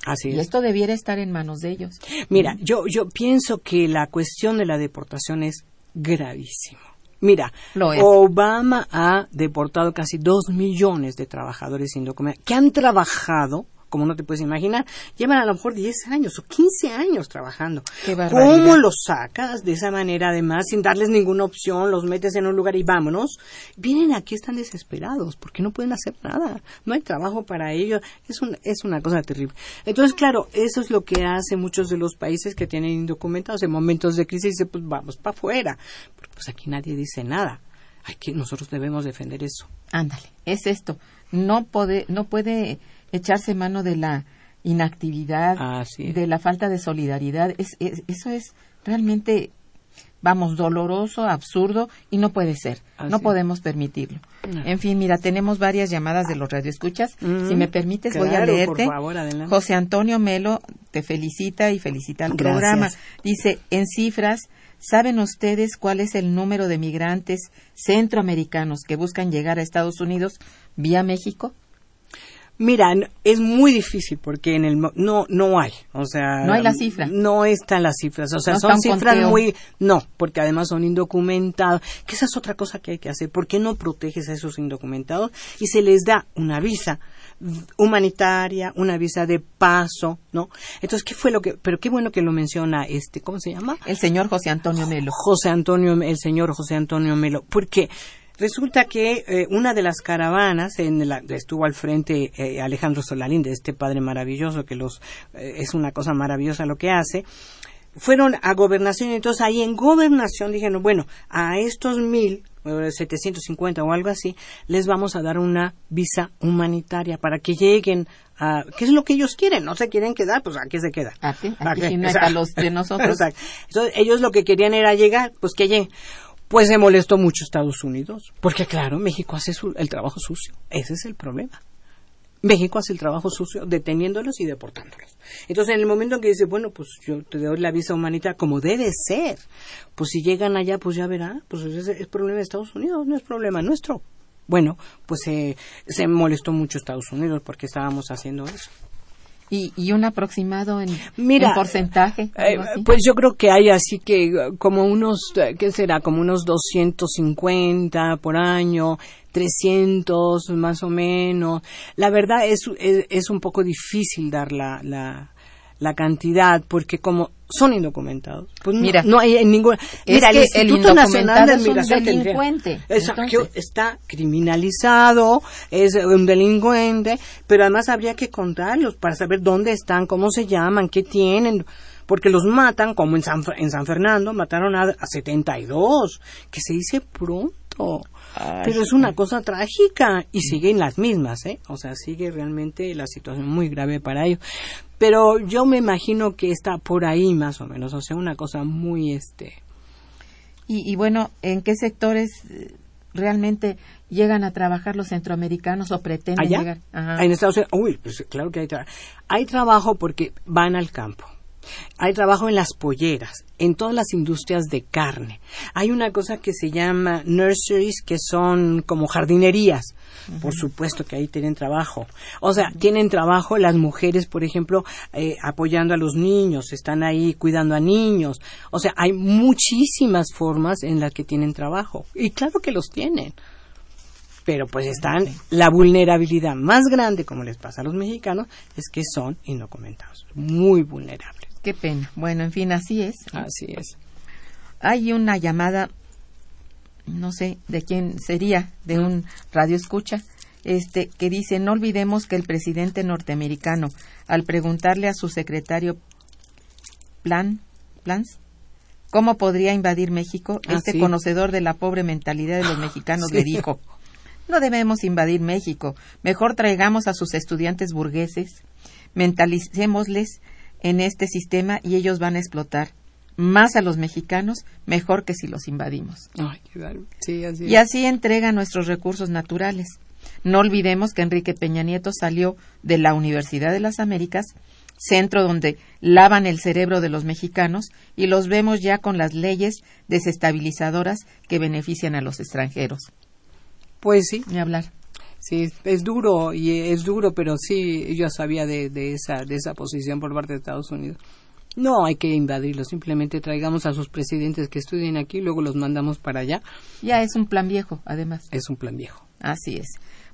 Así Y es. esto debiera estar en manos de ellos. Mira, yo, yo pienso que la cuestión de la deportación es gravísimo. Mira, Lo es. Obama ha deportado casi dos millones de trabajadores indocumentados que han trabajado, como no te puedes imaginar, llevan a lo mejor 10 años o 15 años trabajando. Qué. ¿Cómo los sacas de esa manera, además, sin darles ninguna opción, los metes en un lugar y vámonos? Vienen aquí, están desesperados, porque no pueden hacer nada, no hay trabajo para ellos, es, un, es una cosa terrible. Entonces, claro, eso es lo que hace muchos de los países que tienen indocumentados en momentos de crisis, dice, pues vamos para afuera, porque pues aquí nadie dice nada. Hay que, nosotros debemos defender eso. Ándale, es esto. No puede, no puede echarse mano de la inactividad, de la falta de solidaridad. Es, es- eso es realmente, vamos, doloroso, absurdo y no puede ser. No podemos permitirlo. No. En fin, mira, tenemos varias llamadas de los radioescuchas. Mm, si me permites, voy a leerte. por favor, adelante. José Antonio Melo te felicita y felicita al Gracias. programa. Dice, en cifras, ¿saben ustedes cuál es el número de migrantes centroamericanos que buscan llegar a Estados Unidos vía México? Mira, es muy difícil porque en el no no hay, o sea, No hay la cifra. No están las cifras, o sea, No son cifras conteo. muy no, porque además son indocumentados, que esa es otra cosa que hay que hacer, ¿por qué no proteges a esos indocumentados y se les da una visa humanitaria, una visa de paso, ¿no? Entonces, ¿qué fue lo que pero qué bueno que lo menciona este, ¿cómo se llama? El señor José Antonio Melo. José Antonio, el señor José Antonio Melo, porque resulta que eh, una de las caravanas en la, estuvo al frente eh, Alejandro Solalín, de este padre maravilloso que los eh, es una cosa maravillosa lo que hace. Fueron a gobernación y entonces ahí en gobernación dijeron, bueno, a estos mil, eh, 750 o algo así, les vamos a dar una visa humanitaria para que lleguen a, ¿qué es lo que ellos quieren? No se quieren quedar, pues aquí se quedan. Aquí, ¿Para aquí hay Exacto. para los de nosotros. Exacto. Entonces, ellos lo que querían era llegar, pues que lleguen. Pues se molestó mucho Estados Unidos, porque claro, México hace el trabajo sucio. Ese es el problema. México hace el trabajo sucio deteniéndolos y deportándolos. Entonces, en el momento en que dice, bueno, pues yo te doy la visa humanitaria como debe ser, pues si llegan allá, pues ya verá, pues ese es problema de Estados Unidos, no es problema nuestro. Bueno, pues se molestó mucho Estados Unidos porque estábamos haciendo eso. Y, y un aproximado en, Mira, en porcentaje. Eh, pues yo creo que hay así que como unos, eh, ¿qué será? Como unos 250 por año, 300 más o menos. La verdad es, es, es un poco difícil dar la, la, la cantidad porque como son indocumentados, pues no- Mira, no, hay en ningún... es Mira, el Instituto Nacional de es un Migración tendría- delincuente, entonces. está criminalizado, es un delincuente, pero además habría que contarlos para saber dónde están, cómo se llaman, qué tienen, porque los matan, como en San, en San Fernando, mataron a, a 72, que se dice pronto. pero es una cosa trágica y siguen las mismas, ¿eh? O sea, sigue realmente la situación muy grave para ellos. Pero yo me imagino que está por ahí más o menos, o sea, una cosa muy este Y, y bueno, ¿en qué sectores eh, realmente llegan a trabajar los centroamericanos o pretenden allá llegar? Ajá. en Estados Unidos uy pues claro que hay trabajo hay trabajo porque van al campo hay trabajo en las polleras, en todas las industrias de carne. Hay una cosa que se llama nurseries, que son como jardinerías. Por supuesto que ahí tienen trabajo. O sea, tienen trabajo las mujeres, por ejemplo, eh, apoyando a los niños, están ahí cuidando a niños. O sea, hay muchísimas formas en las que tienen trabajo. Y claro que los tienen pero pues están la vulnerabilidad más grande como les pasa a los mexicanos es que son indocumentados muy vulnerables Qué pena. Bueno, en fin, así es. así es Hay una llamada, no sé de quién sería, de un radio escucha, este, que dice, no olvidemos que el presidente norteamericano, al preguntarle a su secretario Plan, Plans, ¿cómo podría invadir México? Ah, este sí. conocedor de la pobre mentalidad de los mexicanos le dijo, no debemos invadir México, mejor traigamos a sus estudiantes burgueses, mentalicémosles en este sistema y ellos van a explotar más a los mexicanos mejor que si los invadimos. Ay, qué bárbaro. sí así Y así entrega nuestros recursos naturales. No olvidemos que Enrique Peña Nieto salió de la Universidad de las Américas, centro donde lavan el cerebro de los mexicanos y los vemos ya con las leyes desestabilizadoras que benefician a los extranjeros. pues sí Ni hablar. Sí es duro y es duro pero sí yo sabía de, de esa de esa posición por parte de Estados Unidos no hay que invadirlos simplemente traigamos a sus presidentes que estudien aquí y luego los mandamos para allá Ya es un plan viejo, además. es un plan viejo Así es.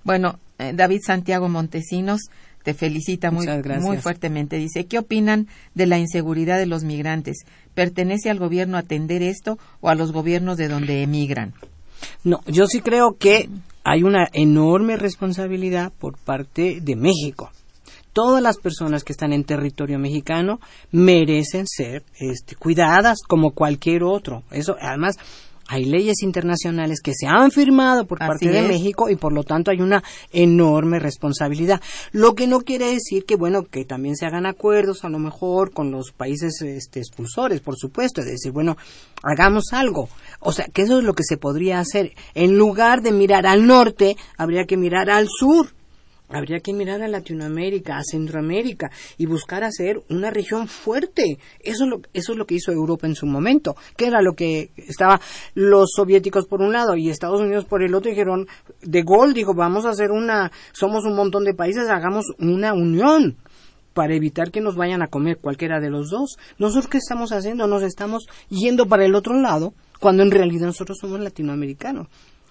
Bueno, eh, David Santiago Montesinos te felicita muy, muy fuertemente. Dice, ¿qué opinan de la inseguridad de los migrantes? ¿Pertenece al gobierno atender esto o a los gobiernos de donde emigran? No, yo sí creo que hay una enorme responsabilidad por parte de México. Todas las personas que están en territorio mexicano merecen ser este, cuidadas como cualquier otro. Eso, además, hay leyes internacionales que se han firmado por Así parte de es. México y por lo tanto hay una enorme responsabilidad. Lo que no quiere decir que, bueno, que también se hagan acuerdos a lo mejor con los países este, expulsores, por supuesto, es decir, bueno, hagamos algo. O sea, que eso es lo que se podría hacer. En lugar de mirar al norte, habría que mirar al sur. Habría que mirar a Latinoamérica, a Centroamérica y buscar hacer una región fuerte. Eso es lo, eso es lo que hizo Europa en su momento, que era lo que estaba los soviéticos por un lado y Estados Unidos por el otro. Dijeron, de Gaulle dijo, vamos a hacer una, somos un montón de países, hagamos una unión para evitar que nos vayan a comer cualquiera de los dos. Nosotros qué estamos haciendo? Nos estamos yendo para el otro lado cuando en realidad nosotros somos latinoamericanos.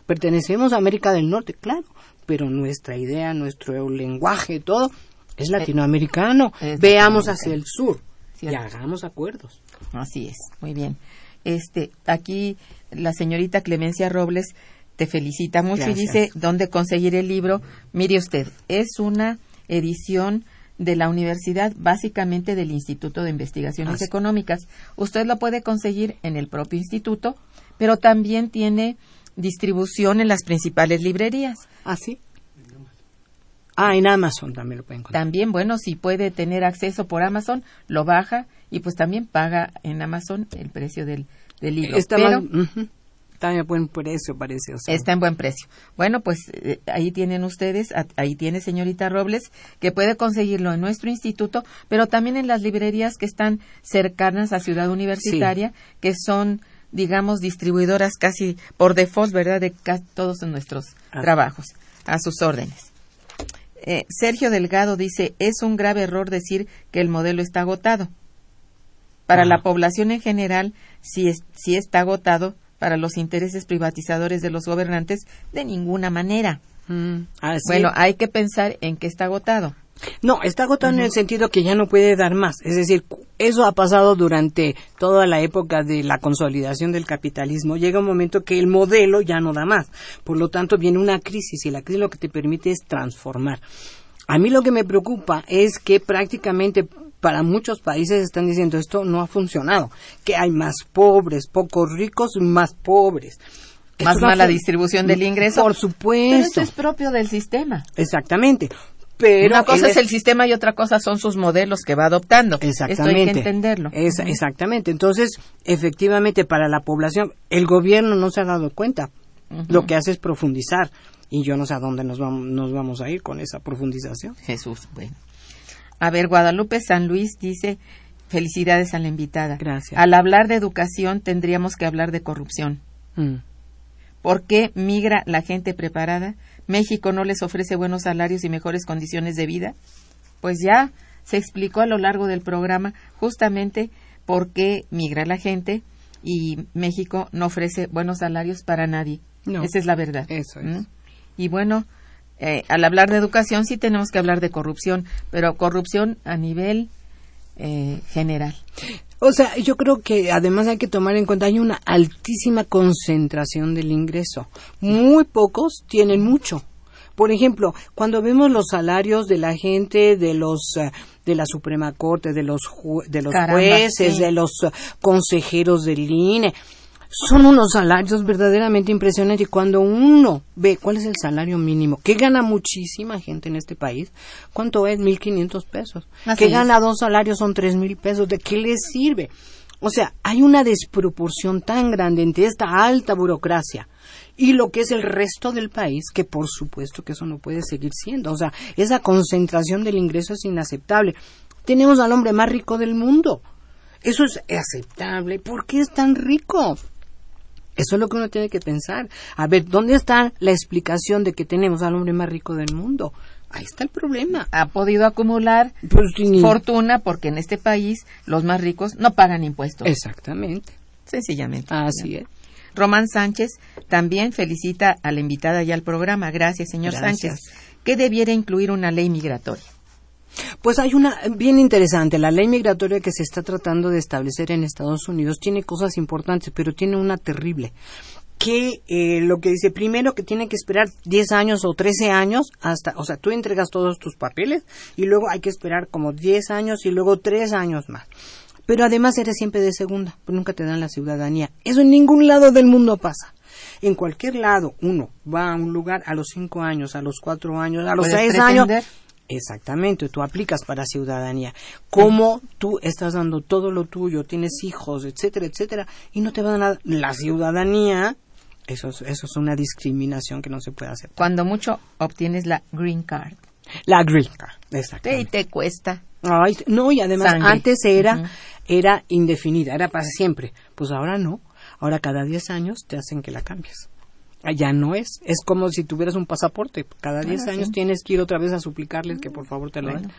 Pertenecemos a América del Norte, claro, pero nuestra idea, nuestro lenguaje, todo es latinoamericano. Es Veamos hacia el sur y hagamos acuerdos. Así es, muy bien. Este, aquí la señorita Clemencia Robles te felicita mucho y dice dónde conseguir el libro. Mire usted, es una edición de la universidad, básicamente del Instituto de Investigaciones Así. Económicas. Usted lo puede conseguir en el propio instituto, pero también tiene distribución en las principales librerías. ¿Ah, sí? Ah, en Amazon también lo pueden encontrar. También, bueno, si puede tener acceso por Amazon, lo baja y pues también paga en Amazon el precio del, del libro. Está, Pero. Está a buen precio, parece. o sea. está en buen precio. Bueno, pues eh, ahí tienen ustedes, a- ahí tiene señorita Robles, que puede conseguirlo en nuestro instituto, pero también en las librerías que están cercanas a Ciudad Universitaria, que son, digamos, distribuidoras casi por default, ¿verdad?, de todos nuestros Ah. trabajos. A sus órdenes. Eh, Sergio Delgado dice, es un grave error decir que el modelo está agotado. Para Ah. la población en general, sí, es- sí está agotado, para los intereses privatizadores de los gobernantes, de ninguna manera. Mm, ah, sí. Bueno, hay que pensar en que está agotado. No, está agotado en el sentido que ya no puede dar más. Es decir, eso ha pasado durante toda la época de la consolidación del capitalismo. Llega un momento que el modelo ya no da más. Por lo tanto, viene una crisis y la crisis lo que te permite es transformar. A mí lo que me preocupa es que prácticamente para muchos países están diciendo esto no ha funcionado, que hay más pobres, pocos ricos, más pobres. Más mala distribución del ingreso. Por Pero supuesto. eso es propio del sistema. Exactamente. Pero Una cosa es el sistema y otra cosa son sus modelos que va adoptando. Exactamente. Esto hay que entenderlo. Es- Exactamente. Entonces, efectivamente, para la población, el gobierno no se ha dado cuenta. Lo que hace es profundizar. Y yo no sé a dónde nos vamos, nos vamos a ir con esa profundización. Jesús, bueno. A ver, Guadalupe San Luis dice, felicidades a la invitada. Gracias. Al hablar de educación tendríamos que hablar de corrupción. Mm. ¿Por qué migra la gente preparada? ¿México no les ofrece buenos salarios y mejores condiciones de vida? Pues ya se explicó a lo largo del programa justamente por qué migra la gente y México no ofrece buenos salarios para nadie. No. Esa es la verdad. Eso es. ¿Mm? Y bueno, eh, al hablar de educación sí tenemos que hablar de corrupción, pero corrupción a nivel eh, general. O sea, yo creo que además hay que tomar en cuenta hay una altísima concentración del ingreso. Muy pocos tienen mucho. Por ejemplo, cuando vemos los salarios de la gente de los eh, de la Suprema Corte, de los ju- de los Caramba, jueces, sí. de los eh, consejeros del INE, son unos salarios verdaderamente impresionantes. Y cuando uno ve cuál es el salario mínimo, que gana muchísima gente en este país, ¿cuánto es? 1.500 pesos. Así que es. gana dos salarios son tres mil pesos. ¿De qué les sirve? O sea, hay una desproporción tan grande entre esta alta burocracia y lo que es el resto del país, que por supuesto que eso no puede seguir siendo. O sea, esa concentración del ingreso es inaceptable. Tenemos al hombre más rico del mundo. Eso es aceptable. ¿Por qué es tan rico? Eso es lo que uno tiene que pensar. A ver, ¿dónde está la explicación de que tenemos al hombre más rico del mundo? Ahí está el problema. Ha podido acumular Pues, ni- fortuna porque en este país los más ricos no pagan impuestos. Exactamente. Sencillamente. Así es. Román Sánchez también felicita a la invitada y al programa. Gracias, señor Gracias. Sánchez. ¿Qué debiera incluir una ley migratoria? Pues hay una bien interesante. La ley migratoria que se está tratando de establecer en Estados Unidos tiene cosas importantes, pero tiene una terrible. Que eh, lo que dice primero que tiene que esperar 10 años o 13 años hasta, o sea, tú entregas todos tus papeles y luego hay que esperar como 10 años y luego 3 años más. Pero además eres siempre de segunda, pues nunca te dan la ciudadanía. Eso en ningún lado del mundo pasa. En cualquier lado uno va a un lugar a los 5 años, a los 4 años, a los ¿Puedes 6 años. Exactamente, tú aplicas para ciudadanía. Como tú estás dando todo lo tuyo, tienes hijos, etcétera, etcétera, y no te van a dar la ciudadanía, eso es, eso es una discriminación que no se puede hacer. Cuando mucho obtienes la green card. La green card, exactamente. Y te cuesta. Ay, no, y además Sangre. antes era, era indefinida, era para siempre. Pues ahora no. Ahora cada 10 años te hacen que la cambies. Ya no es. Es como si tuvieras un pasaporte. Cada 10 Bueno, años sí. tienes que ir otra vez a suplicarles que por favor te la den.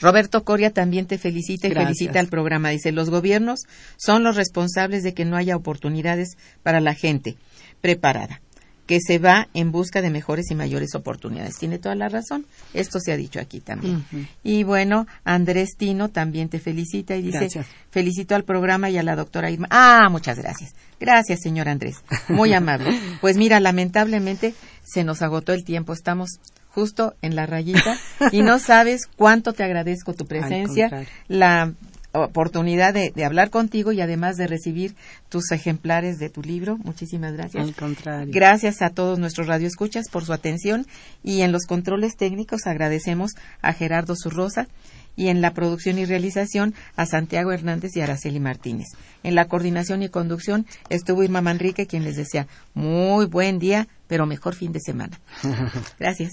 Roberto Coria también te felicita y Gracias. felicita al programa. Dice, los gobiernos son los responsables de que no haya oportunidades para la gente preparada, que se va en busca de mejores y mayores oportunidades. Tiene toda la razón. Esto se ha dicho aquí también. Y bueno, Andrés Tino también te felicita y dice, Gracias. felicito al programa y a la doctora Irma. Ah, muchas gracias. Gracias, señor Andrés. Muy amable. Pues mira, lamentablemente se nos agotó el tiempo. Estamos justo en la rayita y no sabes cuánto te agradezco tu presencia, la oportunidad de, de hablar contigo y además de recibir tus ejemplares de tu libro. Muchísimas gracias. Al contrario. Gracias a todos nuestros radioescuchas por su atención y en los controles técnicos agradecemos a Gerardo Zurrosa y en la producción y realización a Santiago Hernández y Araceli Martínez. En la coordinación y conducción estuvo Irma Manrique, quien les desea muy buen día, pero mejor fin de semana. Gracias.